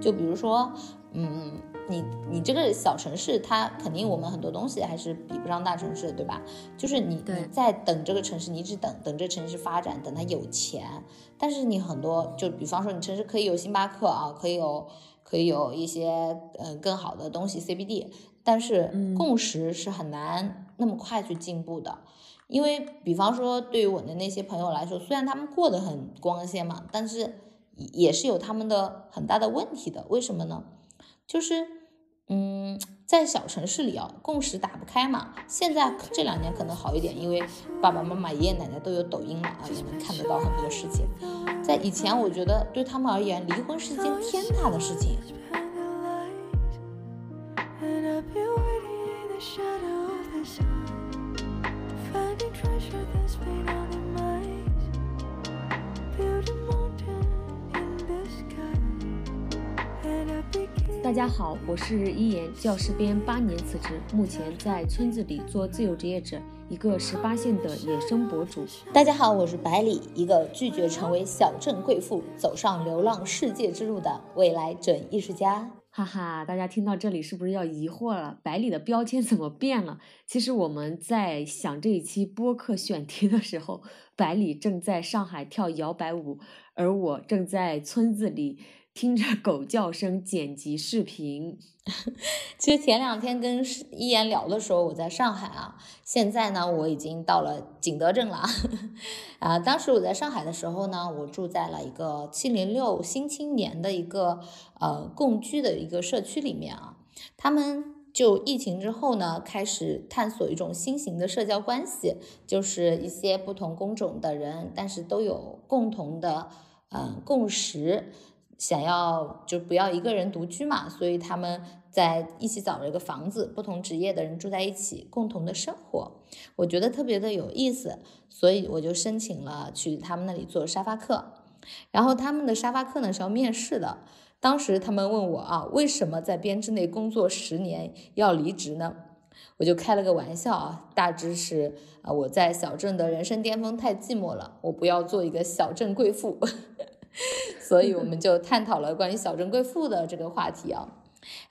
就比如说，嗯， 你你这个小城市，它肯定我们很多东西还是比不上大城市，对吧？就是你你在等这个城市，你一直等等这城市发展，等它有钱。但是你很多，就比方说你城市可以有星巴克啊，可以有可以有一些嗯更好的东西 CBD，但是共识是很难那么快去进步的。因为比方说对于我的那些朋友来说，虽然他们过得很光鲜嘛，但是。也是有他们的很大的问题的，为什么呢？就是，嗯，在小城市里啊，共识打不开嘛。现在这两年可能好一点，因为爸爸妈妈、爷爷奶奶都有抖音了啊，也能看得到很多事情。在以前，我觉得对他们而言，离婚是一件天大的事情。大家好，我是一言教师编八年辞职，目前在村子里做自由职业者，一个十八线的野生博主。大家好，我是百里，一个拒绝成为小镇贵妇，走上流浪世界之路的未来准艺术家。哈哈，大家听到这里是不是要疑惑了？百里的标签怎么变了？其实我们在想这一期播客选题的时候，百里正在上海跳摇摆舞，而我正在村子里。听着 狗叫声剪辑视频，其实前两天跟一言聊的时候，我在上海啊，现在呢我已经到了景德镇了，啊，当时我在上海的时候呢，我住在了一个七零六新青年的一个呃共居的一个社区里面啊，他们就疫情之后呢，开始探索一种新型的社交关系，就是一些不同工种的人，但是都有共同的嗯共识。想要就不要一个人独居嘛，所以他们在一起找了一个房子，不同职业的人住在一起，共同的生活，我觉得特别的有意思，所以我就申请了去他们那里做沙发客。然后他们的沙发客呢是要面试的，当时他们问我啊，为什么在编制内工作十年要离职呢？我就开了个玩笑啊，大致是啊我在小镇的人生巅峰太寂寞了，我不要做一个小镇贵妇。所以我们就探讨了关于小镇贵妇的这个话题啊。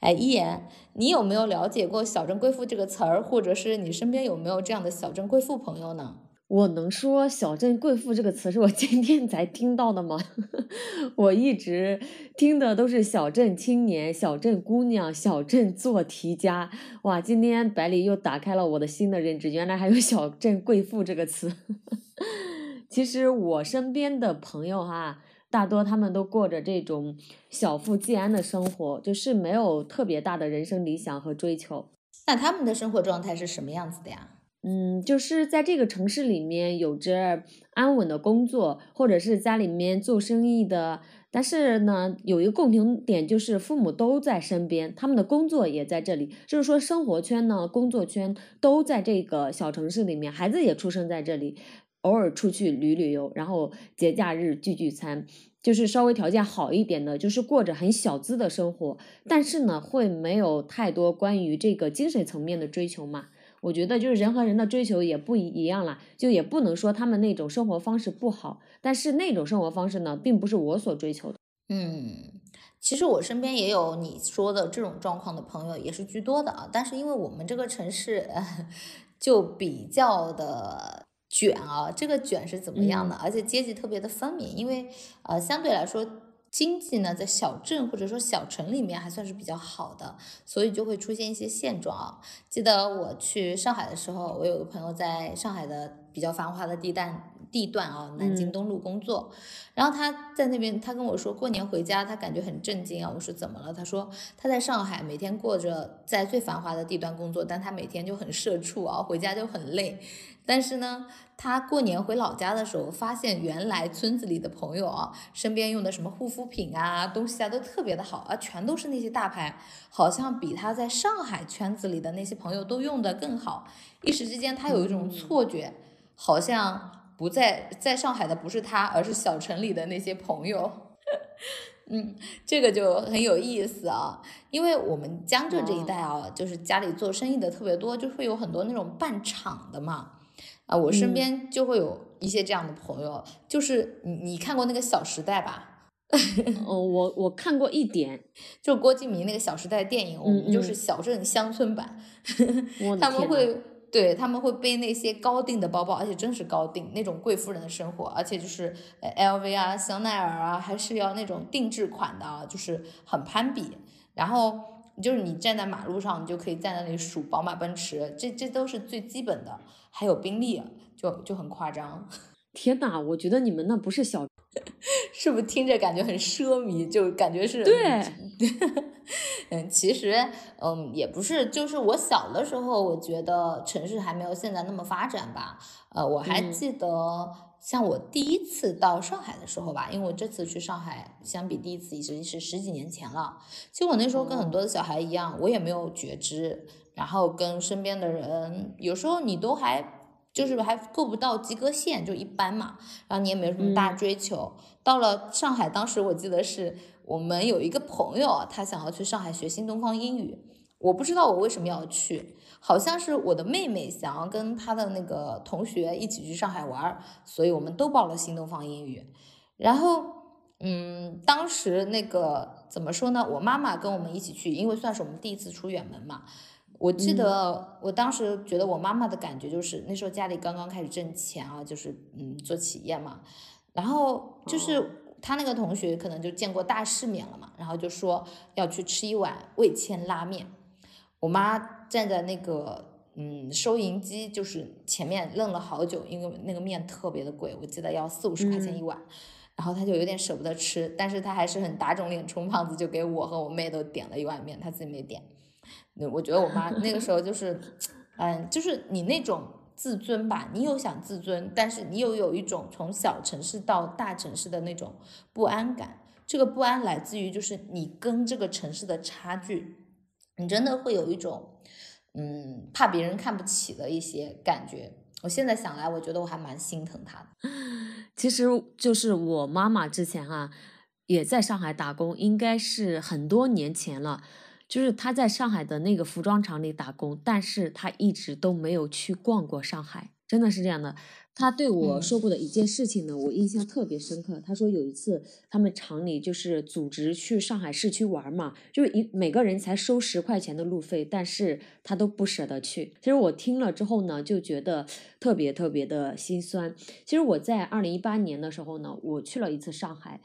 哎，一言，你有没有了解过“小镇贵妇”这个词儿，或者是你身边有没有这样的小镇贵妇朋友呢？我能说“小镇贵妇”这个词是我今天才听到的吗？我一直听的都是小镇青年、小镇姑娘、小镇做题家。哇，今天百里又打开了我的新的认知，原来还有“小镇贵妇”这个词。其实我身边的朋友哈。大多他们都过着这种小富即安的生活，就是没有特别大的人生理想和追求。那他们的生活状态是什么样子的呀？嗯，就是在这个城市里面有着安稳的工作，或者是家里面做生意的。但是呢，有一个共同点就是父母都在身边，他们的工作也在这里，就是说生活圈呢、工作圈都在这个小城市里面，孩子也出生在这里。偶尔出去旅旅游，然后节假日聚聚餐，就是稍微条件好一点的，就是过着很小资的生活。但是呢，会没有太多关于这个精神层面的追求嘛？我觉得就是人和人的追求也不一样了，就也不能说他们那种生活方式不好。但是那种生活方式呢，并不是我所追求的。嗯，其实我身边也有你说的这种状况的朋友，也是居多的啊。但是因为我们这个城市 就比较的。卷啊，这个卷是怎么样的？而且阶级特别的分明，因为呃，相对来说经济呢，在小镇或者说小城里面还算是比较好的，所以就会出现一些现状啊。记得我去上海的时候，我有个朋友在上海的比较繁华的地段。地段啊，南京东路工作，然后他在那边，他跟我说过年回家，他感觉很震惊啊。我说怎么了？他说他在上海每天过着在最繁华的地段工作，但他每天就很社畜啊，回家就很累。但是呢，他过年回老家的时候，发现原来村子里的朋友啊，身边用的什么护肤品啊、东西啊都特别的好啊，全都是那些大牌，好像比他在上海圈子里的那些朋友都用的更好。一时之间，他有一种错觉，好像。不在在上海的不是他，而是小城里的那些朋友。嗯，这个就很有意思啊，因为我们江浙这一带啊，就是家里做生意的特别多，就会有很多那种办厂的嘛。啊，我身边就会有一些这样的朋友，就是你你看过那个《小时代》吧？哦，我我看过一点，就郭敬明那个《小时代》电影，我们就是小镇乡村版，他们会对他们会背那些高定的包包，而且真是高定那种贵妇人的生活，而且就是 LV 啊、香奈儿啊，还是要那种定制款的，就是很攀比。然后就是你站在马路上，你就可以在那里数宝马、奔驰，这这都是最基本的，还有宾利，就就很夸张。天哪，我觉得你们那不是小。是不是听着感觉很奢靡？就感觉是对，嗯，其实嗯也不是，就是我小的时候，我觉得城市还没有现在那么发展吧。呃，我还记得像我第一次到上海的时候吧，因为我这次去上海，相比第一次已经是十几年前了。其实我那时候跟很多的小孩一样，我也没有觉知，然后跟身边的人，有时候你都还。就是还够不到及格线，就一般嘛。然后你也没有什么大追求。到了上海，当时我记得是我们有一个朋友，他想要去上海学新东方英语。我不知道我为什么要去，好像是我的妹妹想要跟她的那个同学一起去上海玩，所以我们都报了新东方英语。然后，嗯，当时那个怎么说呢？我妈妈跟我们一起去，因为算是我们第一次出远门嘛。我记得我当时觉得我妈妈的感觉就是那时候家里刚刚开始挣钱啊，就是嗯做企业嘛，然后就是他那个同学可能就见过大世面了嘛，然后就说要去吃一碗味千拉面。我妈站在那个嗯收银机就是前面愣了好久，因为那个面特别的贵，我记得要四五十块钱一碗，然后他就有点舍不得吃，但是他还是很打肿脸充胖子，就给我和我妹都点了一碗面，他自己没点。我觉得我妈那个时候就是，嗯，就是你那种自尊吧，你又想自尊，但是你又有一种从小城市到大城市的那种不安感。这个不安来自于就是你跟这个城市的差距，你真的会有一种，嗯，怕别人看不起的一些感觉。我现在想来，我觉得我还蛮心疼她的。其实就是我妈妈之前哈也在上海打工，应该是很多年前了。就是他在上海的那个服装厂里打工，但是他一直都没有去逛过上海，真的是这样的。他对我说过的一件事情呢，我印象特别深刻。他说有一次他们厂里就是组织去上海市区玩嘛，就是一每个人才收十块钱的路费，但是他都不舍得去。其实我听了之后呢，就觉得特别特别的心酸。其实我在二零一八年的时候呢，我去了一次上海，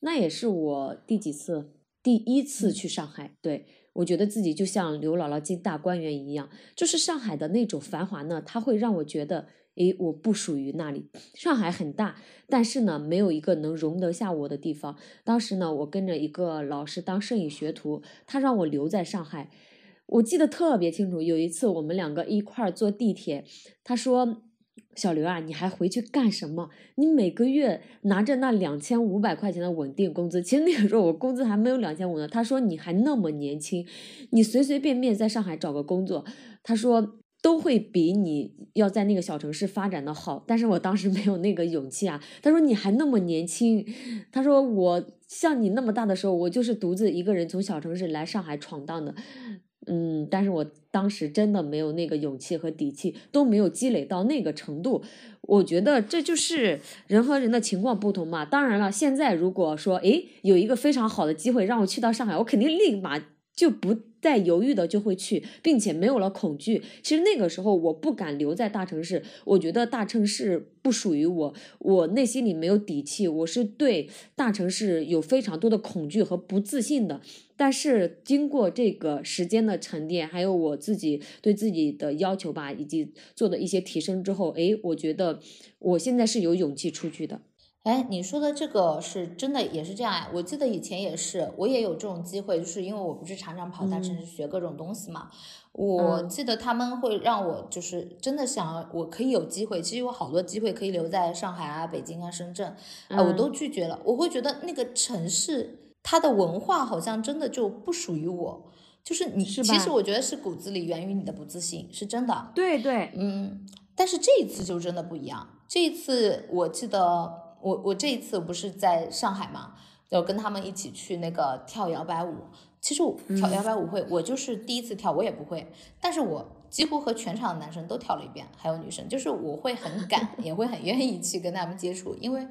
那也是我第几次？第一次去上海，对。我觉得自己就像刘姥姥进大观园一样，就是上海的那种繁华呢，它会让我觉得，诶，我不属于那里。上海很大，但是呢，没有一个能容得下我的地方。当时呢，我跟着一个老师当摄影学徒，他让我留在上海。我记得特别清楚，有一次我们两个一块儿坐地铁，他说。小刘啊，你还回去干什么？你每个月拿着那两千五百块钱的稳定工资，其实那个时候我工资还没有两千五呢。他说你还那么年轻，你随随便便在上海找个工作，他说都会比你要在那个小城市发展的好。但是我当时没有那个勇气啊。他说你还那么年轻，他说我像你那么大的时候，我就是独自一个人从小城市来上海闯荡的。嗯，但是我当时真的没有那个勇气和底气，都没有积累到那个程度。我觉得这就是人和人的情况不同嘛。当然了，现在如果说，诶，有一个非常好的机会让我去到上海，我肯定立马就不再犹豫的就会去，并且没有了恐惧。其实那个时候我不敢留在大城市，我觉得大城市不属于我，我内心里没有底气，我是对大城市有非常多的恐惧和不自信的。但是经过这个时间的沉淀，还有我自己对自己的要求吧，以及做的一些提升之后，哎，我觉得我现在是有勇气出去的。哎，你说的这个是真的，也是这样哎。我记得以前也是，我也有这种机会，就是因为我不是常常跑大城市学各种东西嘛。我记得他们会让我，就是真的想，我可以有机会，其实有好多机会可以留在上海啊、北京啊、深圳啊，我都拒绝了。我会觉得那个城市。它的文化好像真的就不属于我，就是你，其实我觉得是骨子里源于你的不自信，是真的。对对，嗯，但是这一次就真的不一样。这一次我记得，我我这一次不是在上海嘛，就跟他们一起去那个跳摇摆舞。其实我跳摇摆舞会，我就是第一次跳，我也不会，但是我几乎和全场的男生都跳了一遍，还有女生，就是我会很敢，也会很愿意去跟他们接触，因为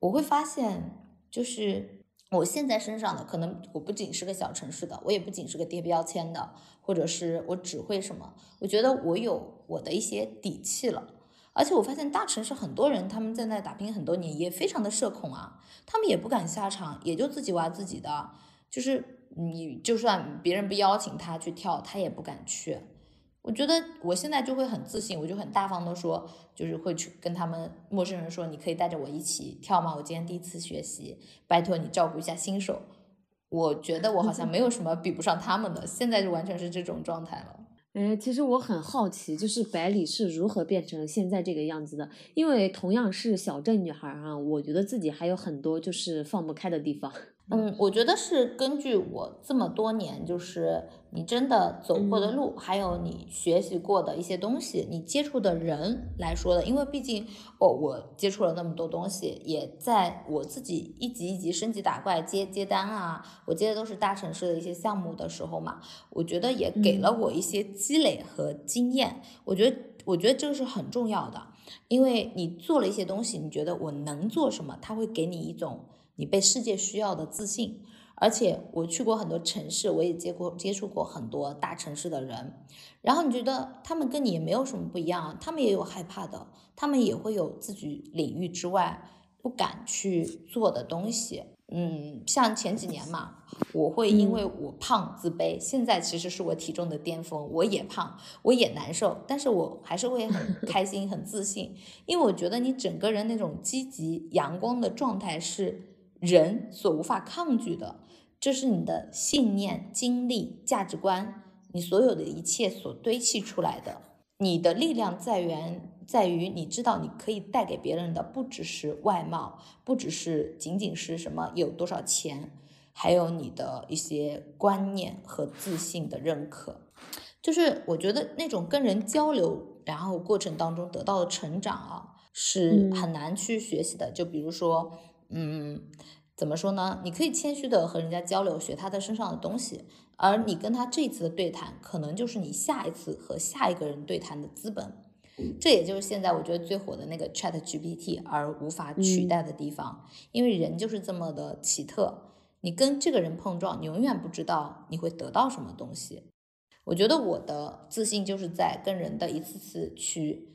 我会发现，就是我现在身上的，可能我不仅是个小城市的，我也不仅是个贴标签的，或者是我只会什么，我觉得我有我的一些底气了。而且我发现大城市很多人他们在那打拼很多年，也非常的社恐啊，他们也不敢下场，也就自己玩自己的，就是你就算别人不邀请他去跳，他也不敢去。我觉得我现在就会很自信，我就很大方的说，就是会去跟他们陌生人说，你可以带着我一起跳吗？我今天第一次学习，拜托你照顾一下新手。我觉得我好像没有什么比不上他们的，现在就完全是这种状态了。哎，其实我很好奇，就是百里是如何变成现在这个样子的？因为同样是小镇女孩啊，我觉得自己还有很多就是放不开的地方。嗯，我觉得是根据我这么多年，就是你真的走过的路，还有你学习过的一些东西，你接触的人来说的。因为毕竟，哦，我接触了那么多东西，也在我自己一级一级升级打怪接接单啊，我接的都是大城市的一些项目的时候嘛，我觉得也给了我一些积累和经验。我觉得，我觉得这个是很重要的，因为你做了一些东西，你觉得我能做什么，它会给你一种。你被世界需要的自信，而且我去过很多城市，我也接过接触过很多大城市的人，然后你觉得他们跟你也没有什么不一样，他们也有害怕的，他们也会有自己领域之外不敢去做的东西。嗯，像前几年嘛，我会因为我胖自卑，现在其实是我体重的巅峰，我也胖，我也难受，但是我还是会很 开心、很自信，因为我觉得你整个人那种积极阳光的状态是。人所无法抗拒的，这是你的信念、经历、价值观，你所有的一切所堆砌出来的。你的力量在源在于你知道你可以带给别人的不只是外貌，不只是仅仅是什么有多少钱，还有你的一些观念和自信的认可。就是我觉得那种跟人交流，然后过程当中得到的成长啊，是很难去学习的。就比如说。嗯，怎么说呢？你可以谦虚的和人家交流，学他的身上的东西，而你跟他这次的对谈，可能就是你下一次和下一个人对谈的资本。这也就是现在我觉得最火的那个 Chat GPT 而无法取代的地方，因为人就是这么的奇特，你跟这个人碰撞，你永远不知道你会得到什么东西。我觉得我的自信就是在跟人的一次次去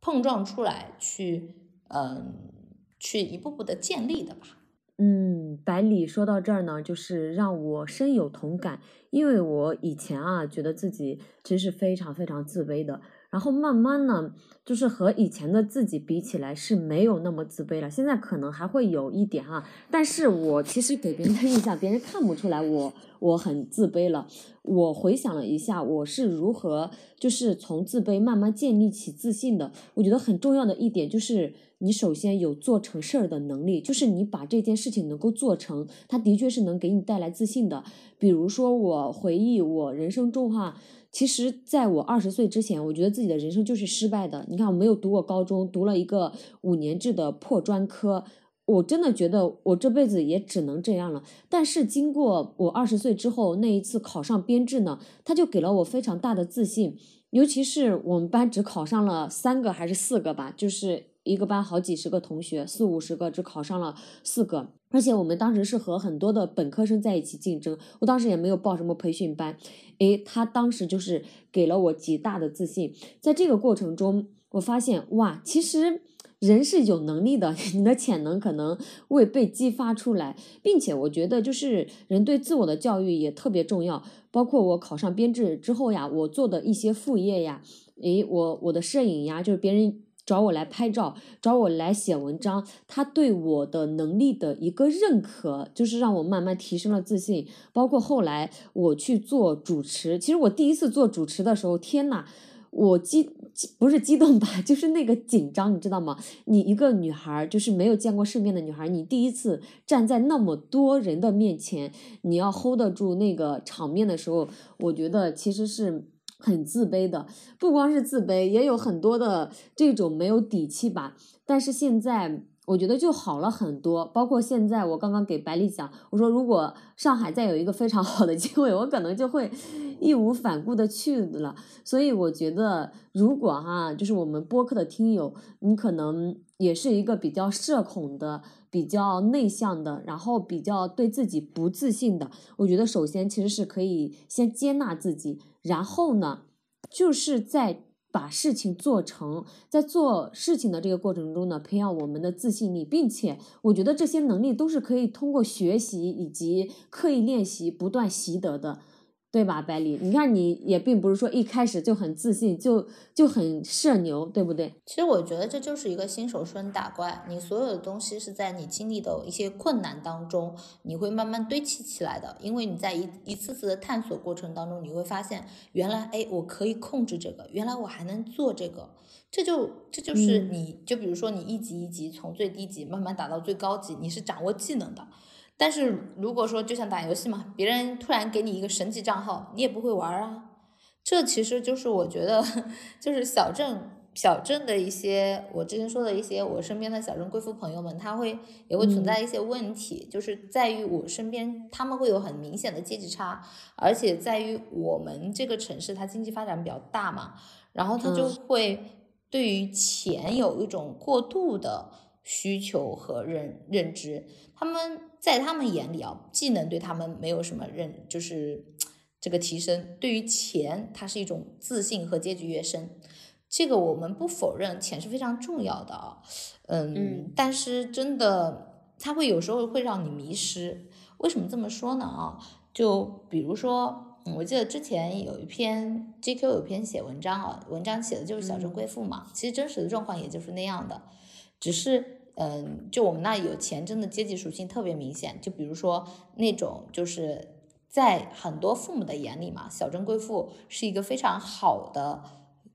碰撞出来，去嗯。去一步步的建立的吧。嗯，百里说到这儿呢，就是让我深有同感，因为我以前啊，觉得自己其实是非常非常自卑的。然后慢慢呢，就是和以前的自己比起来是没有那么自卑了。现在可能还会有一点啊，但是我其实给别人的印象，别人看不出来我我很自卑了。我回想了一下，我是如何就是从自卑慢慢建立起自信的。我觉得很重要的一点就是，你首先有做成事儿的能力，就是你把这件事情能够做成，它的确是能给你带来自信的。比如说，我回忆我人生中哈。其实，在我二十岁之前，我觉得自己的人生就是失败的。你看，我没有读过高中，读了一个五年制的破专科，我真的觉得我这辈子也只能这样了。但是，经过我二十岁之后那一次考上编制呢，他就给了我非常大的自信。尤其是我们班只考上了三个还是四个吧，就是一个班好几十个同学，四五十个只考上了四个。而且我们当时是和很多的本科生在一起竞争，我当时也没有报什么培训班，诶，他当时就是给了我极大的自信。在这个过程中，我发现哇，其实人是有能力的，你的潜能可能未被激发出来，并且我觉得就是人对自我的教育也特别重要。包括我考上编制之后呀，我做的一些副业呀，诶，我我的摄影呀，就是别人。找我来拍照，找我来写文章，他对我的能力的一个认可，就是让我慢慢提升了自信。包括后来我去做主持，其实我第一次做主持的时候，天呐，我激不是激动吧，就是那个紧张，你知道吗？你一个女孩，就是没有见过世面的女孩，你第一次站在那么多人的面前，你要 hold 得住那个场面的时候，我觉得其实是。很自卑的，不光是自卑，也有很多的这种没有底气吧。但是现在我觉得就好了很多。包括现在，我刚刚给百里讲，我说如果上海再有一个非常好的机会，我可能就会义无反顾的去了。所以我觉得，如果哈，就是我们播客的听友，你可能也是一个比较社恐的、比较内向的，然后比较对自己不自信的，我觉得首先其实是可以先接纳自己，然后呢，就是在。把事情做成，在做事情的这个过程中呢，培养我们的自信力，并且我觉得这些能力都是可以通过学习以及刻意练习不断习得的。对吧，百里？你看，你也并不是说一开始就很自信，就就很社牛，对不对？其实我觉得这就是一个新手村打怪，你所有的东西是在你经历的一些困难当中，你会慢慢堆砌起来的。因为你在一一次次的探索过程当中，你会发现，原来哎，我可以控制这个，原来我还能做这个，这就这就是你就比如说你一级一级从最低级慢慢打到最高级，你是掌握技能的。但是如果说就像打游戏嘛，别人突然给你一个神级账号，你也不会玩啊。这其实就是我觉得，就是小镇小镇的一些，我之前说的一些我身边的小镇贵妇朋友们，他会也会存在一些问题，就是在于我身边他们会有很明显的阶级差，而且在于我们这个城市它经济发展比较大嘛，然后他就会对于钱有一种过度的需求和认认知，他们。在他们眼里啊，技能对他们没有什么认，就是这个提升。对于钱，它是一种自信和阶级跃升。这个我们不否认，钱是非常重要的啊。嗯，但是真的，它会有时候会让你迷失。为什么这么说呢？啊，就比如说，我记得之前有一篇 GQ 有篇写文章啊，文章写的就是小镇贵妇嘛。其实真实的状况也就是那样的，只是。嗯，就我们那有钱，真的阶级属性特别明显。就比如说那种，就是在很多父母的眼里嘛，小镇贵妇是一个非常好的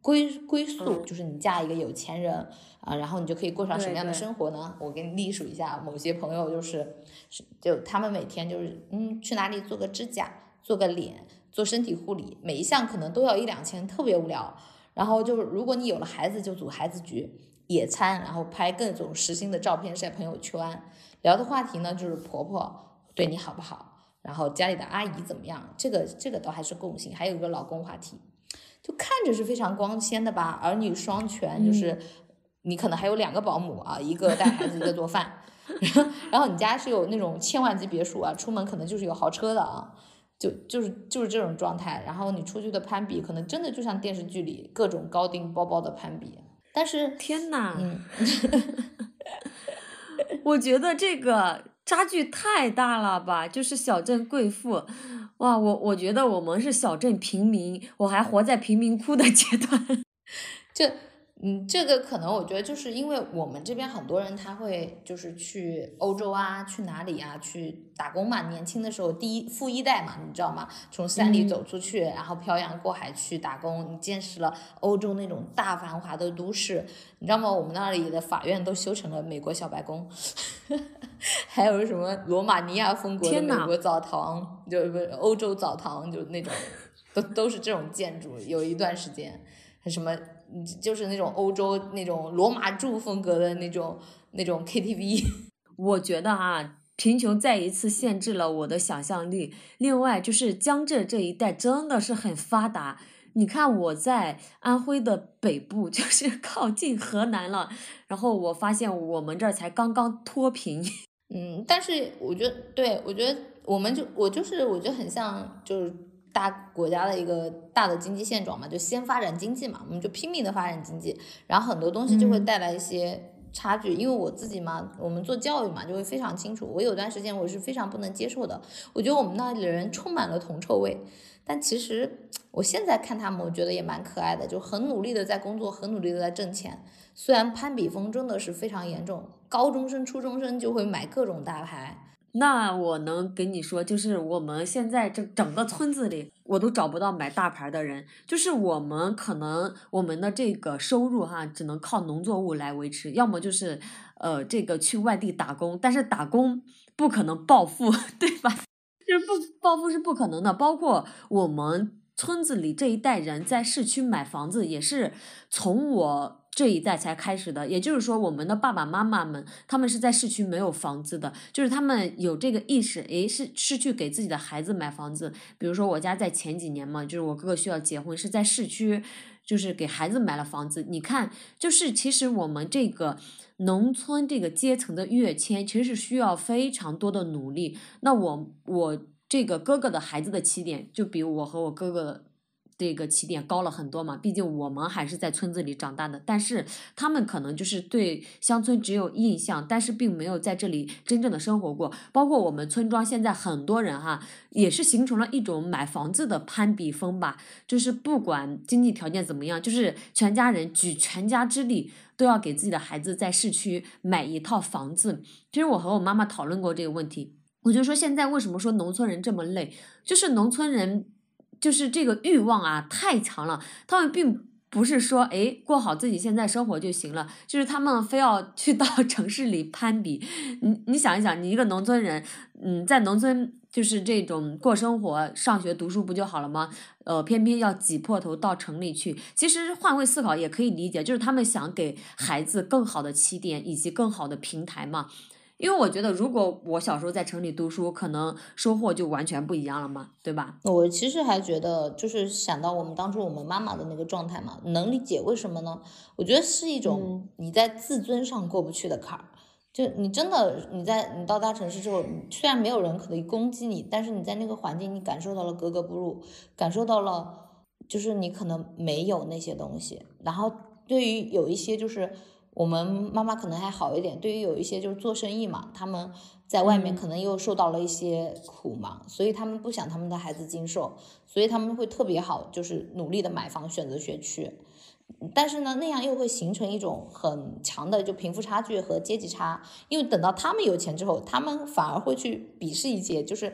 归归宿，就是你嫁一个有钱人啊，然后你就可以过上什么样的生活呢？我给你隶属一下，某些朋友就是，就他们每天就是嗯，去哪里做个指甲、做个脸、做身体护理，每一项可能都要一两千，特别无聊。然后就是如果你有了孩子，就组孩子局。野餐，然后拍各种实心的照片晒朋友圈，聊的话题呢就是婆婆对你好不好，然后家里的阿姨怎么样，这个这个倒还是共性，还有一个老公话题，就看着是非常光鲜的吧，儿女双全，就是你可能还有两个保姆啊，一个带孩子，一个做饭，然后你家是有那种千万级别墅啊，出门可能就是有豪车的啊，就就是就是这种状态，然后你出去的攀比，可能真的就像电视剧里各种高定包包的攀比。但是天呐，我觉得这个差距太大了吧？就是小镇贵妇，哇，我我觉得我们是小镇平民，我还活在贫民窟的阶段，就。嗯，这个可能我觉得就是因为我们这边很多人他会就是去欧洲啊，去哪里啊，去打工嘛。年轻的时候，第一富一代嘛，你知道吗？从山里走出去，然后漂洋过海去打工，你见识了欧洲那种大繁华的都市，你知道吗？我们那里的法院都修成了美国小白宫，还有什么罗马尼亚风格的美国澡堂，就不是欧洲澡堂，就那种，都都是这种建筑。有一段时间，什么？就是那种欧洲那种罗马柱风格的那种那种 KTV，我觉得啊，贫穷再一次限制了我的想象力。另外，就是江浙这一带真的是很发达。你看我在安徽的北部，就是靠近河南了，然后我发现我们这儿才刚刚脱贫。嗯，但是我觉得，对我觉得我们就我就是我觉得很像就是。大国家的一个大的经济现状嘛，就先发展经济嘛，我们就拼命的发展经济，然后很多东西就会带来一些差距。因为我自己嘛，我们做教育嘛，就会非常清楚。我有段时间我是非常不能接受的，我觉得我们那里的人充满了铜臭味。但其实我现在看他们，我觉得也蛮可爱的，就很努力的在工作，很努力的在挣钱。虽然攀比风真的是非常严重，高中生、初中生就会买各种大牌。那我能跟你说，就是我们现在这整个村子里，我都找不到买大牌的人。就是我们可能我们的这个收入哈，只能靠农作物来维持，要么就是呃这个去外地打工，但是打工不可能暴富，对吧？就是不暴富是不可能的。包括我们村子里这一代人在市区买房子，也是从我。这一代才开始的，也就是说，我们的爸爸妈妈们，他们是在市区没有房子的，就是他们有这个意识，诶，是是去给自己的孩子买房子。比如说我家在前几年嘛，就是我哥哥需要结婚，是在市区，就是给孩子买了房子。你看，就是其实我们这个农村这个阶层的跃迁，其实是需要非常多的努力。那我我这个哥哥的孩子的起点，就比我和我哥哥。这个起点高了很多嘛，毕竟我们还是在村子里长大的，但是他们可能就是对乡村只有印象，但是并没有在这里真正的生活过。包括我们村庄现在很多人哈，也是形成了一种买房子的攀比风吧，就是不管经济条件怎么样，就是全家人举全家之力都要给自己的孩子在市区买一套房子。其实我和我妈妈讨论过这个问题，我就说现在为什么说农村人这么累，就是农村人。就是这个欲望啊太强了，他们并不是说哎过好自己现在生活就行了，就是他们非要去到 城市里攀比。你你想一想，你一个农村人，嗯，在农村就是这种过生活、上学、读书不就好了吗？呃，偏偏要挤破头到城里去。其实换位思考也可以理解，就是他们想给孩子更好的起点以及更好的平台嘛。因为我觉得，如果我小时候在城里读书，可能收获就完全不一样了嘛，对吧？我其实还觉得，就是想到我们当初我们妈妈的那个状态嘛，能理解为什么呢？我觉得是一种你在自尊上过不去的坎儿。就你真的你在你到大城市之后，虽然没有人可以攻击你，但是你在那个环境，你感受到了格格不入，感受到了就是你可能没有那些东西。然后对于有一些就是。我们妈妈可能还好一点，对于有一些就是做生意嘛，他们在外面可能又受到了一些苦嘛，所以他们不想他们的孩子经受，所以他们会特别好，就是努力的买房选择学区。但是呢，那样又会形成一种很强的就贫富差距和阶级差，因为等到他们有钱之后，他们反而会去鄙视一些，就是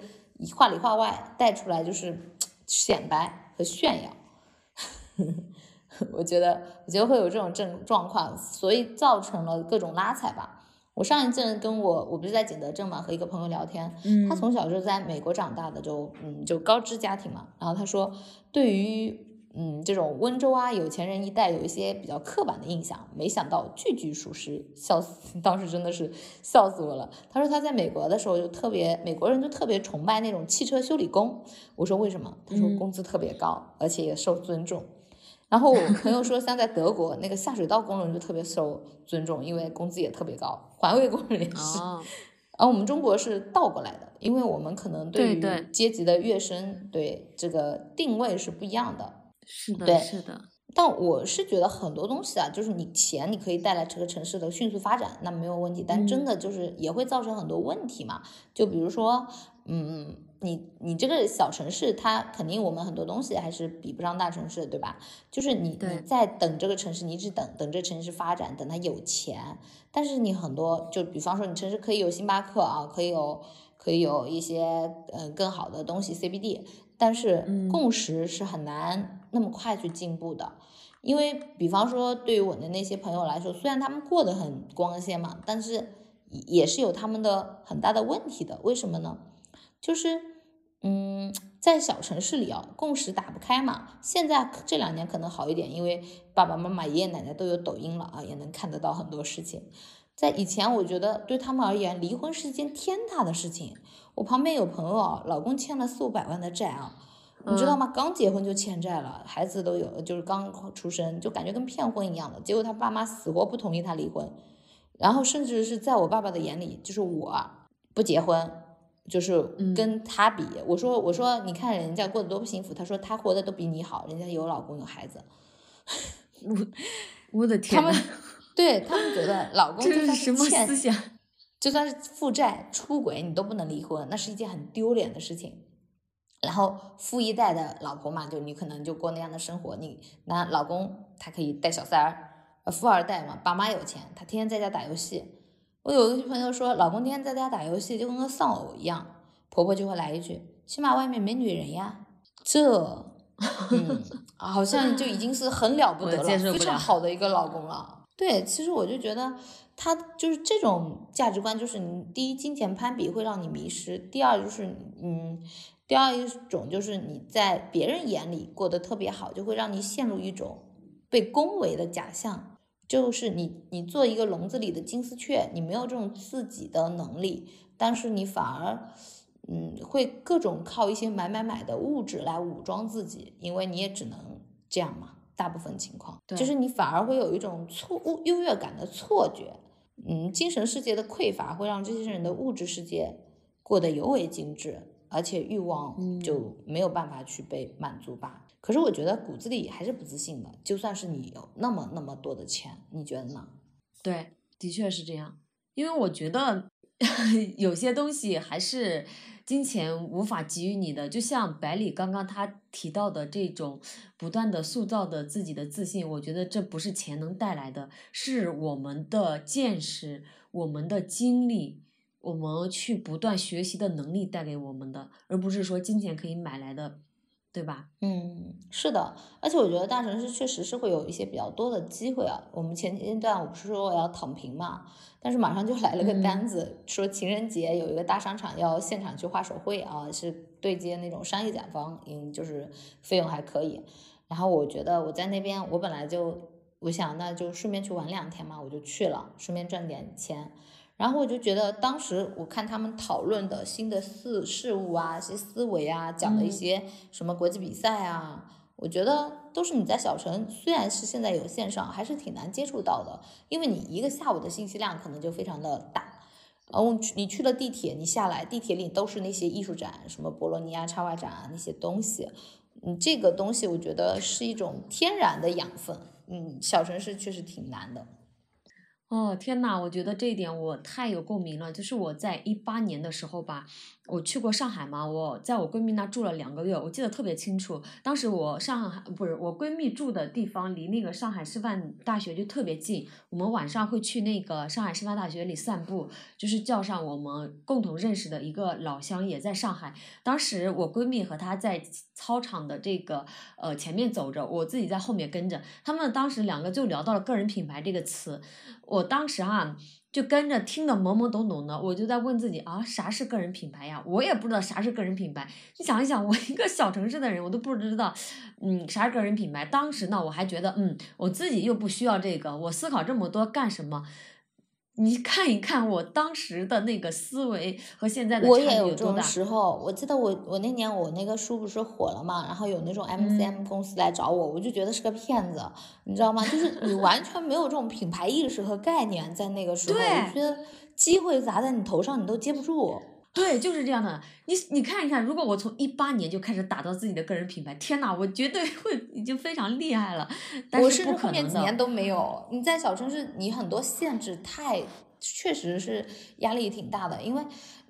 话里话外带出来就是 显摆和炫耀。我觉得，我觉得会有这种症状况，所以造成了各种拉踩吧。我上一阵跟我，我不是在景德镇嘛，和一个朋友聊天，他从小就在美国长大的，就嗯，就高知家庭嘛。然后他说，对于嗯这种温州啊有钱人一代有一些比较刻板的印象，没想到句句属实，笑死！当时真的是笑死我了。他说他在美国的时候就特别，美国人就特别崇拜那种汽车修理工。我说为什么？他说工资特别高，而且也受尊重。然后我朋友 说，像在德国那个下水道工人就特别受尊重，因为工资也特别高，环卫工人也是。而我们中国是倒过来的，因为我们可能对于阶级的跃升，对这个定位是不一样的。是的，是的。但我是觉得很多东西啊，就是你钱你可以带来这个城市的迅速发展，那没有问题。但真的就是也会造成很多问题嘛，就比如说，嗯。你你这个小城市，它肯定我们很多东西还是比不上大城市，对吧？就是你你在等这个城市，你一直等等这城市发展，等它有钱。但是你很多，就比方说你城市可以有星巴克啊，可以有可以有一些嗯更好的东西 CBD，但是共识是很难那么快去进步的。因为比方说对于我的那些朋友来说，虽然他们过得很光鲜嘛，但是也是有他们的很大的问题的。为什么呢？就是。嗯，在小城市里啊，共识打不开嘛。现在这两年可能好一点，因为爸爸妈妈、爷爷奶奶都有抖音了啊，也能看得到很多事情。在以前，我觉得对他们而言，离婚是一件天大的事情。我旁边有朋友啊，老公欠了四五百万的债啊，你知道吗？刚结婚就欠债了，孩子都有，就是刚出生，就感觉跟骗婚一样的。结果他爸妈死活不同意他离婚，然后甚至是在我爸爸的眼里，就是我不结婚。就是跟他比，我说我说你看人家过得多不幸福，他说他活的都比你好，人家有老公有孩子。我我的天，他们对他们觉得 老公就算是欠，就算是负债出轨，你都不能离婚，那是一件很丢脸的事情。然后富一代的老婆嘛，就你可能就过那样的生活，你那老公他可以带小三儿，呃富二代嘛，爸妈有钱，他天天在家打游戏。我有一个朋友说，老公天天在家打游戏，就跟个丧偶一样。婆婆就会来一句：“起码外面没女人呀。”这，嗯，好像就已经是很了不得了，非常好的一个老公了。对，其实我就觉得他就是这种价值观，就是你第一，金钱攀比会让你迷失；第二，就是嗯，第二一种就是你在别人眼里过得特别好，就会让你陷入一种被恭维的假象。就是你你做一个笼子里的金丝雀，你没有这种自己的能力，但是你反而。嗯，会各种靠一些买买买的物质来武装自己，因为你也只能这样嘛。大部分情况，就是你反而会有一种错误优越感的错觉。嗯，精神世界的匮乏会让这些人的物质世界过得尤为精致，而且欲望就没有办法去被满足吧。可是我觉得骨子里还是不自信的，就算是你有那么那么多的钱，你觉得呢？对，的确是这样，因为我觉得 有些东西还是。金钱无法给予你的，就像百里刚刚他提到的这种不断的塑造的自己的自信，我觉得这不是钱能带来的，是我们的见识、我们的经历、我们去不断学习的能力带给我们的，而不是说金钱可以买来的。对吧？嗯，是的，而且我觉得大城市确实是会有一些比较多的机会啊。我们前阶段我不是说我要躺平嘛，但是马上就来了个单子，说情人节有一个大商场要现场去画手绘啊，是对接那种商业甲方，嗯，就是费用还可以。然后我觉得我在那边，我本来就我想那就顺便去玩两天嘛，我就去了，顺便赚点钱。然后我就觉得，当时我看他们讨论的新的事事物啊，一些思维啊，讲的一些什么国际比赛啊，我觉得都是你在小城，虽然是现在有线上，还是挺难接触到的，因为你一个下午的信息量可能就非常的大。嗯，你去了地铁，你下来，地铁里都是那些艺术展，什么博洛尼亚插画展啊那些东西，嗯，这个东西我觉得是一种天然的养分。嗯，小城市确实挺难的。哦天呐，我觉得这一点我太有共鸣了。就是我在一八年的时候吧。我去过上海嘛，我在我闺蜜那住了两个月，我记得特别清楚。当时我上海不是我闺蜜住的地方，离那个上海师范大学就特别近。我们晚上会去那个上海师范大学里散步，就是叫上我们共同认识的一个老乡也在上海。当时我闺蜜和她在操场的这个呃前面走着，我自己在后面跟着。他们当时两个就聊到了个人品牌这个词，我我当时啊。就跟着听得懵懵懂懂的，我就在问自己啊，啥是个人品牌呀？我也不知道啥是个人品牌。你想一想，我一个小城市的人，我都不知道，嗯，啥是个人品牌？当时呢，我还觉得，嗯，我自己又不需要这个，我思考这么多干什么？你看一看我当时的那个思维和现在的我也有这种时候。我记得我我那年我那个书不是火了嘛，然后有那种 MCM 公司来找我，我就觉得是个骗子，你知道吗？就是你完全没有这种品牌意识和概念，在那个时候，我觉得机会砸在你头上，你都接不住。对，就是这样的。你你看一看，如果我从一八年就开始打造自己的个人品牌，天呐，我绝对会已经非常厉害了。我甚至后面几年都没有。你在小城市，你很多限制太，确实是压力挺大的。因为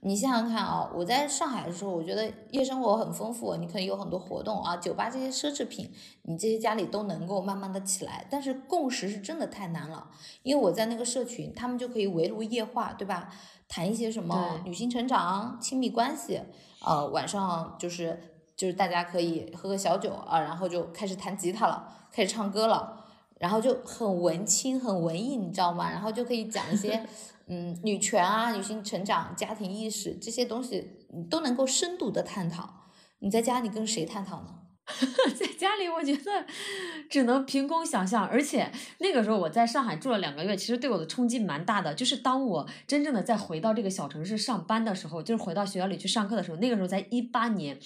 你想想看啊，我在上海的时候，我觉得夜生活很丰富，你可以有很多活动啊，酒吧这些奢侈品，你这些家里都能够慢慢的起来。但是共识是真的太难了，因为我在那个社群，他们就可以围炉夜话，对吧？谈一些什么女性成长、亲密关系，呃，晚上就是就是大家可以喝个小酒啊，然后就开始弹吉他了，开始唱歌了，然后就很文青、很文艺，你知道吗？然后就可以讲一些 嗯女权啊、女性成长、家庭意识这些东西，你都能够深度的探讨。你在家里跟谁探讨呢？在家里，我觉得只能凭空想象。而且那个时候我在上海住了两个月，其实对我的冲击蛮大的。就是当我真正的再回到这个小城市上班的时候，就是回到学校里去上课的时候，那个时候才一八年，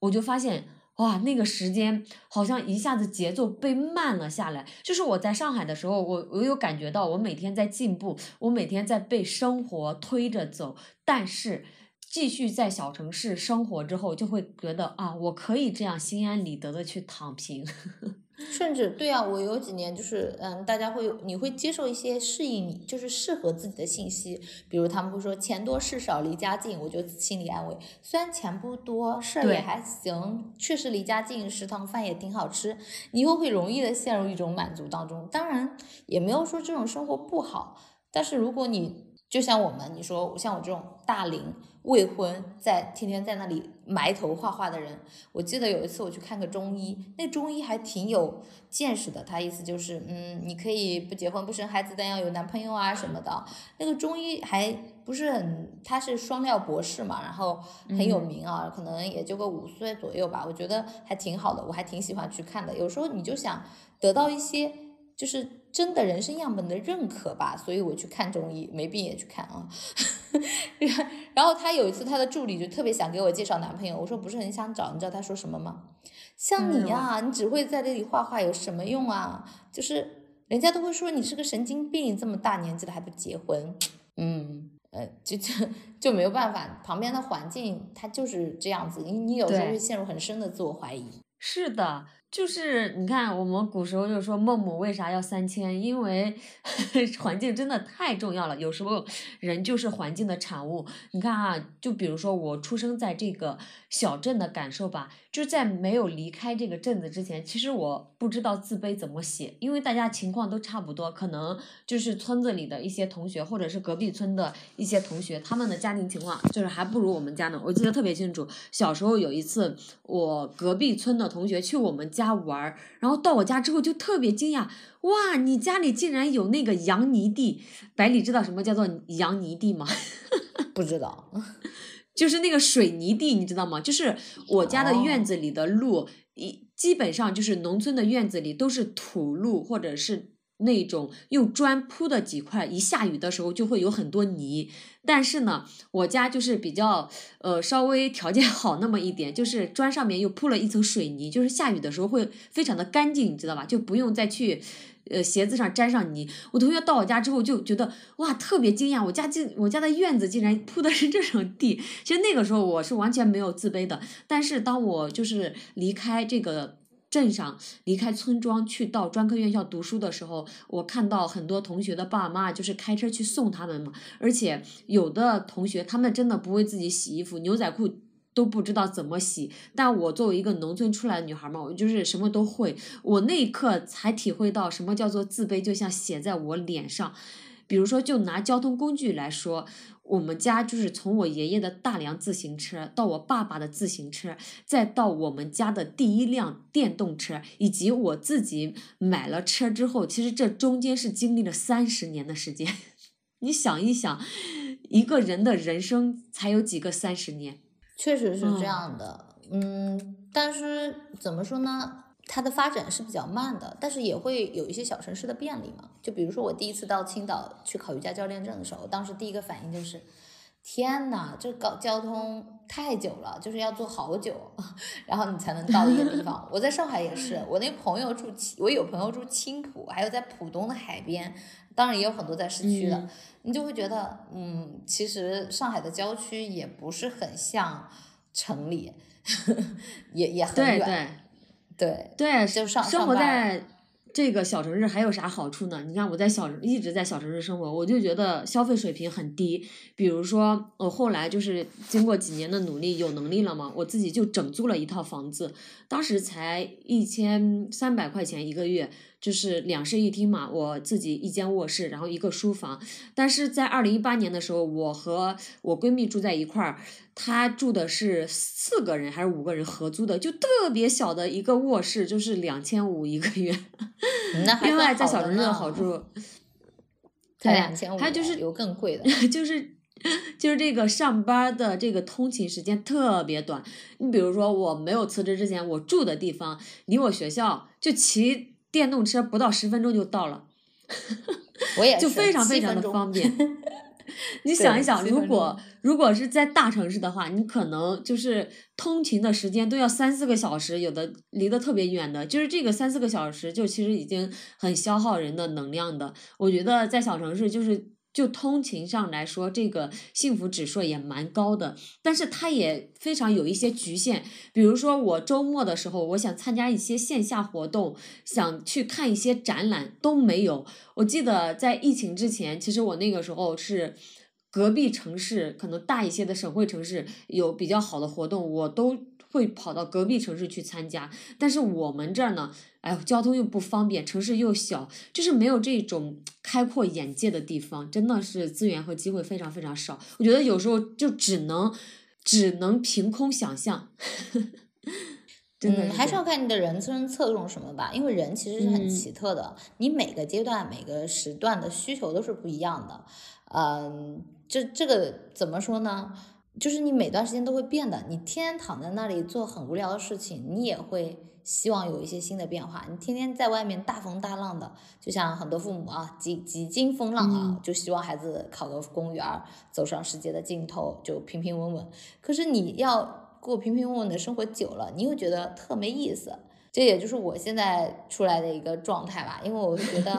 我就发现哇，那个时间好像一下子节奏被慢了下来。就是我在上海的时候，我我有感觉到我每天在进步，我每天在被生活推着走，但是。继续在小城市生活之后，就会觉得啊，我可以这样心安理得的去躺平。呵 呵甚至对啊，我有几年就是，嗯，大家会你会接受一些适应你，就是适合自己的信息。比如他们会说钱多事少离家近，我就心里安慰。虽然钱不多，事儿也还行，确实离家近，食堂饭也挺好吃，你又会容易的陷入一种满足当中。当然也没有说这种生活不好，但是如果你就像我们，你说像我这种大龄。未婚在天天在那里埋头画画的人，我记得有一次我去看个中医，那中医还挺有见识的。他意思就是，嗯，你可以不结婚不生孩子，但要有男朋友啊什么的。那个中医还不是很，他是双料博士嘛，然后很有名啊，可能也就个五岁左右吧。我觉得还挺好的，我还挺喜欢去看的。有时候你就想得到一些，就是真的人生样本的认可吧，所以我去看中医，没病也去看啊。然后他有一次，他的助理就特别想给我介绍男朋友，我说不是很想找，你知道他说什么吗？像你呀，你只会在这里画画，有什么用啊？就是人家都会说你是个神经病，这么大年纪了还不结婚，嗯，呃，就就就没有办法，旁边的环境它就是这样子，你你有时候会陷入很深的自我怀疑。是的。就是你看，我们古时候就说孟母为啥要三迁？因为 环境真的太重要了。有时候人就是环境的产物。你看啊，就比如说我出生在这个小镇的感受吧，就在没有离开这个镇子之前，其实我不知道自卑怎么写，因为大家情况都差不多，可能就是村子里的一些同学，或者是隔壁村的一些同学，他们的家庭情况就是还不如我们家呢。我记得特别清楚，小时候有一次，我隔壁村的同学去我们家。家玩儿，然后到我家之后就特别惊讶，哇，你家里竟然有那个洋泥地！百里知道什么叫做洋泥地吗？不知道，就是那个水泥地，你知道吗？就是我家的院子里的路，一基本上就是农村的院子里都是土路，或者是。那种用砖铺的几块，一下雨的时候就会有很多泥。但是呢，我家就是比较呃稍微条件 好那么一点，就是砖上面又铺了一层水泥，就是下雨的时候会非常的干净，你知道吧？就不用再去呃鞋子上沾上泥。我同学到我家之后就觉得哇特别惊讶，我家竟我家的院子竟然铺的是这种地。其实那个时候我是完全没有自卑的，但是当我就是离开这个。镇上离开村庄去到专科院校读书的时候，我看到很多同学的爸妈就是开车去送他们嘛，而且有的同学他们真的不会自己洗衣服，牛仔裤都不知道怎么洗。但我作为一个农村出来的女孩嘛，我就是什么都会。我那一刻才体会到什么叫做自卑，就像写在我脸上。比如说，就拿交通工具来说。我们家就是从我爷爷的大梁自行车到我爸爸的自行车，再到我们家的第一辆电动车，以及我自己买了车之后，其实这中间是经历了三十年的时间。你想一想，一个人的人生才有几个三十年？确实是这样的，嗯，但是怎么说呢？它的发展是比较慢的，但是也会有一些小城市的便利嘛。就比如说我第一次到青岛去考瑜伽教练证的时候，当时第一个反应就是，天呐，这搞交通太久了，就是要坐好久，然后你才能到一个地方。我在上海也是，我那朋友住青，我有朋友住青浦，还有在浦东的海边，当然也有很多在市区的。你就会觉得，嗯，其实上海的郊区也不是很像城里，也也很远。对对，就上生活在这个小城市还有啥好处呢？你看我在小一直在小城市生活，我就觉得消费水平很低。比如说我后来就是经过几年的努力，有能力了嘛，我自己就整租了一套房子，当时才一千三百块钱一个月。就是两室一厅嘛，我自己一间卧室，然后一个书房。但是在二零一八年的时候，我和我闺蜜住在一块儿，她住的是四个人还是五个人合租的，就特别小的一个卧室，就是两千五一个月。另外在小城市的好处，才两千五，还有就是有更贵的，就是就是这个上班的这个通勤时间特别短。你比如说我没有辞职之前，我住的地方离我学校就骑。电动车不到十分钟就到了，我也就非常非常的方便。你想一想，如果如果是在大城市的话，你可能就是通勤的时间都要三四个小时，有的离得特别远的，就是这个三四个小时就其实已经很消耗人的能量的。我觉得在小城市就是。就通勤上来说，这个幸福指数也蛮高的，但是它也非常有一些局限。比如说，我周末的时候，我想参加一些线下活动，想去看一些展览，都没有。我记得在疫情之前，其实我那个时候是隔壁城市，可能大一些的省会城市有比较好的活动，我都会跑到隔壁城市去参加。但是我们这儿呢？哎呦，交通又不方便，城市又小，就是没有这种开阔眼界的地方，真的是资源和机会非常非常少。我觉得有时候就只能只能凭空想象，真的。嗯，还是要看你的人生侧重什么吧，因为人其实是很奇特的，你每个阶段、每个时段的需求都是不一样的。嗯，这这个怎么说呢？就是你每段时间都会变的，你天天躺在那里做很无聊的事情，你也会。希望有一些新的变化。你天天在外面大风大浪的，就像很多父母啊，几几经风浪啊，就希望孩子考个公务员，走上世界的尽头，就平平稳稳。可是你要过平平稳稳的生活久了，你又觉得特没意思。这也就是我现在出来的一个状态吧，因为我觉得，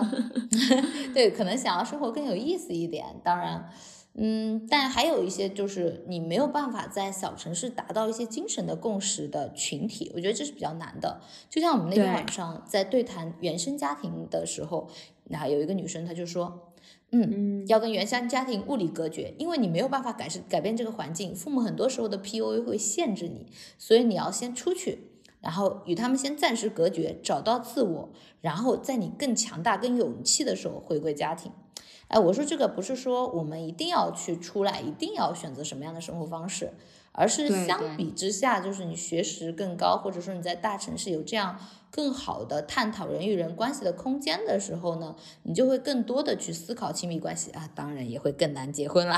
对，可能想要生活更有意思一点。当然。嗯，但还有一些就是你没有办法在小城市达到一些精神的共识的群体，我觉得这是比较难的。就像我们那天晚上在对谈原生家庭的时候，那有一个女生她就说，嗯，要跟原生家庭物理隔绝，因为你没有办法改是改变这个环境，父母很多时候的 PUA 会限制你，所以你要先出去，然后与他们先暂时隔绝，找到自我，然后在你更强大、更有勇气的时候回归家庭。哎，我说这个不是说我们一定要去出来，一定要选择什么样的生活方式，而是相比之下，就是你学识更高，或者说你在大城市有这样更好的探讨人与人关系的空间的时候呢，你就会更多的去思考亲密关系啊，当然也会更难结婚啦。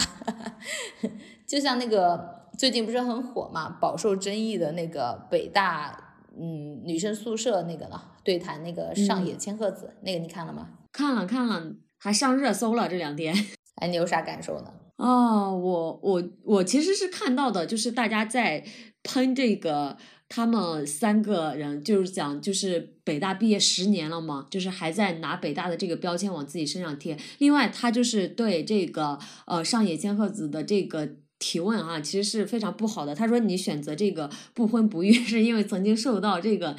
就像那个最近不是很火嘛，饱受争议的那个北大嗯女生宿舍那个呢对谈那个上野千鹤子那个你看了吗？看了看了。还上热搜了这两天，哎，你有啥感受呢？哦，我我我其实是看到的，就是大家在喷这个，他们三个人就是讲，就是北大毕业十年了嘛，就是还在拿北大的这个标签往自己身上贴。另外，他就是对这个呃上野千鹤子的这个提问啊，其实是非常不好的。他说你选择这个不婚不育，是因为曾经受到这个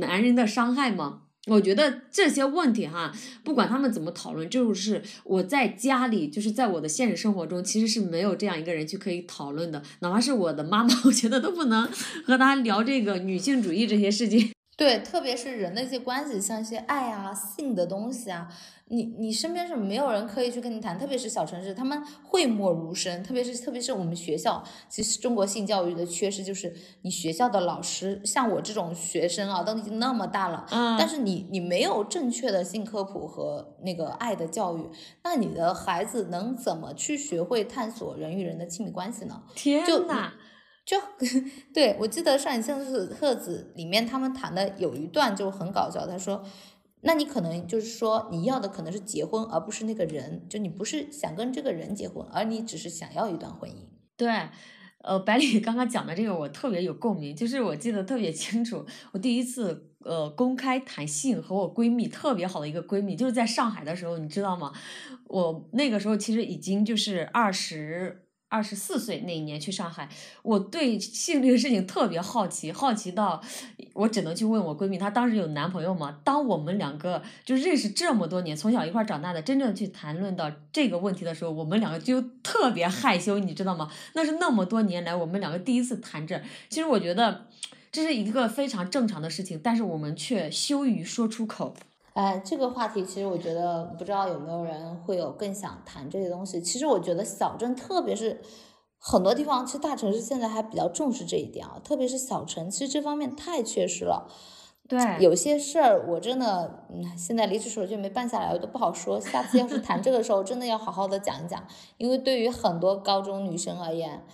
男人的伤害吗？我觉得这些问题哈，不管他们怎么讨论，就是我在家里，就是在我的现实生活中，其实是没有这样一个人去可以讨论的。哪怕是我的妈妈，我觉得都不能和她聊这个女性主义这些事情。对，特别是人的一些关系，像一些爱啊、性的东西啊。你你身边是没有人可以去跟你谈，特别是小城市，他们讳莫如深。特别是特别是我们学校，其实中国性教育的缺失就是你学校的老师，像我这种学生啊，都已经那么大了，嗯，但是你你没有正确的性科普和那个爱的教育，那你的孩子能怎么去学会探索人与人的亲密关系呢？天哪，就就 对我记得上一次课子里面他们谈的有一段就很搞笑，他说。那你可能就是说，你要的可能是结婚，而不是那个人。就你不是想跟这个人结婚，而你只是想要一段婚姻。对，呃，百里刚刚讲的这个我特别有共鸣，就是我记得特别清楚，我第一次呃公开谈性和我闺蜜特别好的一个闺蜜，就是在上海的时候，你知道吗？我那个时候其实已经就是二十。二十四岁那一年去上海，我对性这个事情特别好奇，好奇到我只能去问我闺蜜，她当时有男朋友吗？当我们两个就认识这么多年，从小一块长大的，真正去谈论到这个问题的时候，我们两个就特别害羞，你知道吗？那是那么多年来我们两个第一次谈这。其实我觉得这是一个非常正常的事情，但是我们却羞于说出口。哎，这个话题其实我觉得不知道有没有人会有更想谈这些东西。其实我觉得小镇，特别是很多地方，其实大城市现在还比较重视这一点啊。特别是小城，其实这方面太缺失了。对，有些事儿我真的，嗯，现在离职手续没办下来，我都不好说。下次要是谈这个时候，真的要好好的讲一讲，因为对于很多高中女生而言。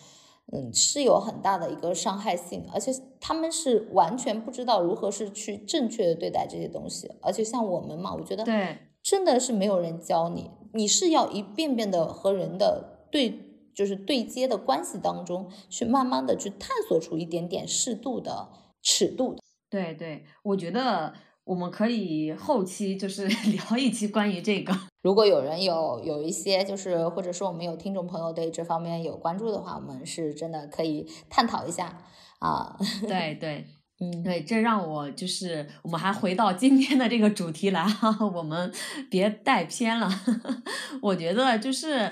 嗯，是有很大的一个伤害性，而且他们是完全不知道如何是去正确的对待这些东西，而且像我们嘛，我觉得对，真的是没有人教你，你是要一遍遍的和人的对，就是对接的关系当中，去慢慢的去探索出一点点适度的尺度的。对对，我觉得。我们可以后期就是 聊一期关于这个。如果有人有有一些就是或者说我们有听众朋友对这方面有关注的话，我们是真的可以探讨一下啊。对对，嗯，对，这让我就是我们还回到今天的这个主题来哈，我们别带偏了。我觉得就是，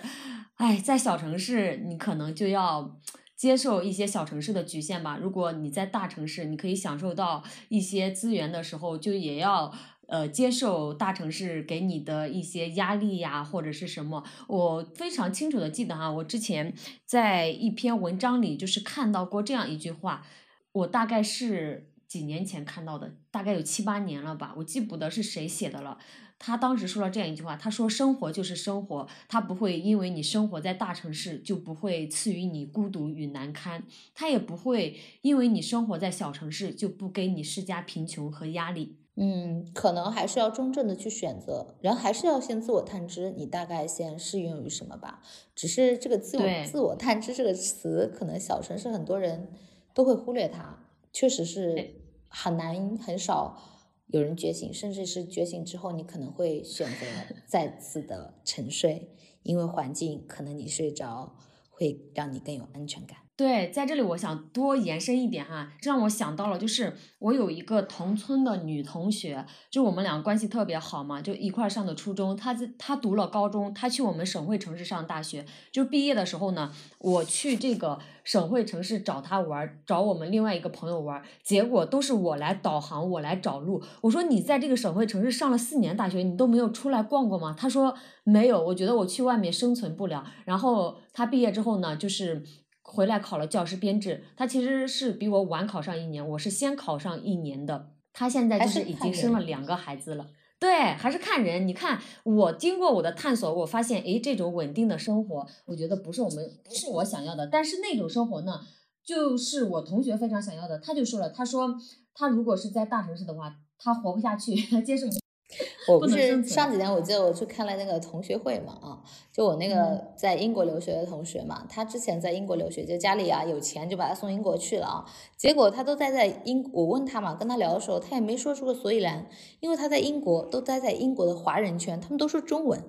哎，在小城市你可能就要。接受一些小城市的局限吧。如果你在大城市，你可以享受到一些资源的时候，就也要呃接受大城市给你的一些压力呀，或者是什么。我非常清楚的记得哈，我之前在一篇文章里就是看到过这样一句话，我大概是几年前看到的，大概有七八年了吧，我记不得是谁写的了。他当时说了这样一句话，他说：“生活就是生活，他不会因为你生活在大城市就不会赐予你孤独与难堪，他也不会因为你生活在小城市就不给你施加贫穷和压力。”嗯，可能还是要中正的去选择，人还是要先自我探知，你大概先适用于什么吧。只是这个自我自我探知这个词，可能小城市很多人都会忽略它，确实是很难很少。有人觉醒，甚至是觉醒之后，你可能会选择 再次的沉睡，因为环境可能你睡着会让你更有安全感。对，在这里我想多延伸一点哈，这让我想到了，就是我有一个同村的女同学，就我们俩关系特别好嘛，就一块上的初中，她在她读了高中，她去我们省会城市上大学，就毕业的时候呢，我去这个省会城市找她玩，找我们另外一个朋友玩，结果都是我来导航，我来找路。我说你在这个省会城市上了四年大学，你都没有出来逛过吗？她说没有，我觉得我去外面生存不了。然后她毕业之后呢，就是。回来考了教师编制，他其实是比我晚考上一年，我是先考上一年的。他现在就是已经生了两个孩子了。对，还是看人。你看，我经过我的探索，我发现，诶，这种稳定的生活，我觉得不是我们，不是我想要的。但是那种生活呢，就是我同学非常想要的。他就说了，他说他如果是在大城市的话，他活不下去，他 接受。我不是上几天我记得我去看了那个同学会嘛啊，就我那个在英国留学的同学嘛，他之前在英国留学，就家里啊有钱就把他送英国去了啊，结果他都待在英，我问他嘛，跟他聊的时候他也没说出个所以然，因为他在英国都待在英国的华人圈，他们都说中文，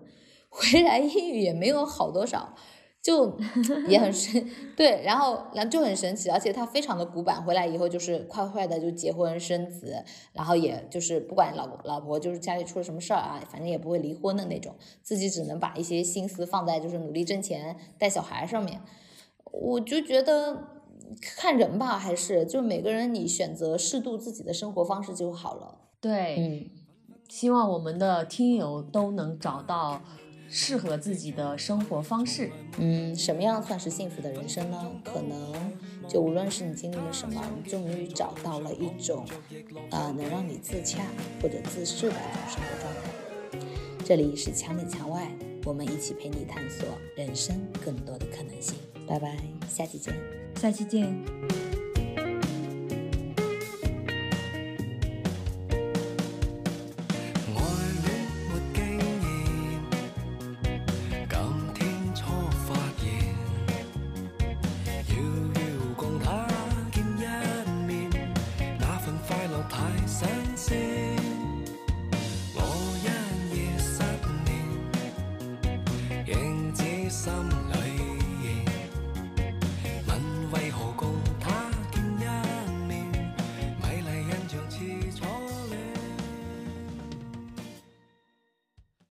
回来英语也没有好多少。就 也很神，对，然后然后就很神奇，而且他非常的古板，回来以后就是快快的就结婚生子，然后也就是不管老老婆就是家里出了什么事儿啊，反正也不会离婚的那种，自己只能把一些心思放在就是努力挣钱带小孩上面。我就觉得看人吧，还是就每个人你选择适度自己的生活方式就好了。对，嗯，希望我们的听友都能找到。适合自己的生活方式，嗯，什么样算是幸福的人生呢？可能就无论是你经历了什么，你终于找到了一种，呃，能让你自洽或者自适的一种生活状态。这里是墙里墙外，我们一起陪你探索人生更多的可能性。拜拜，下期见，下期见。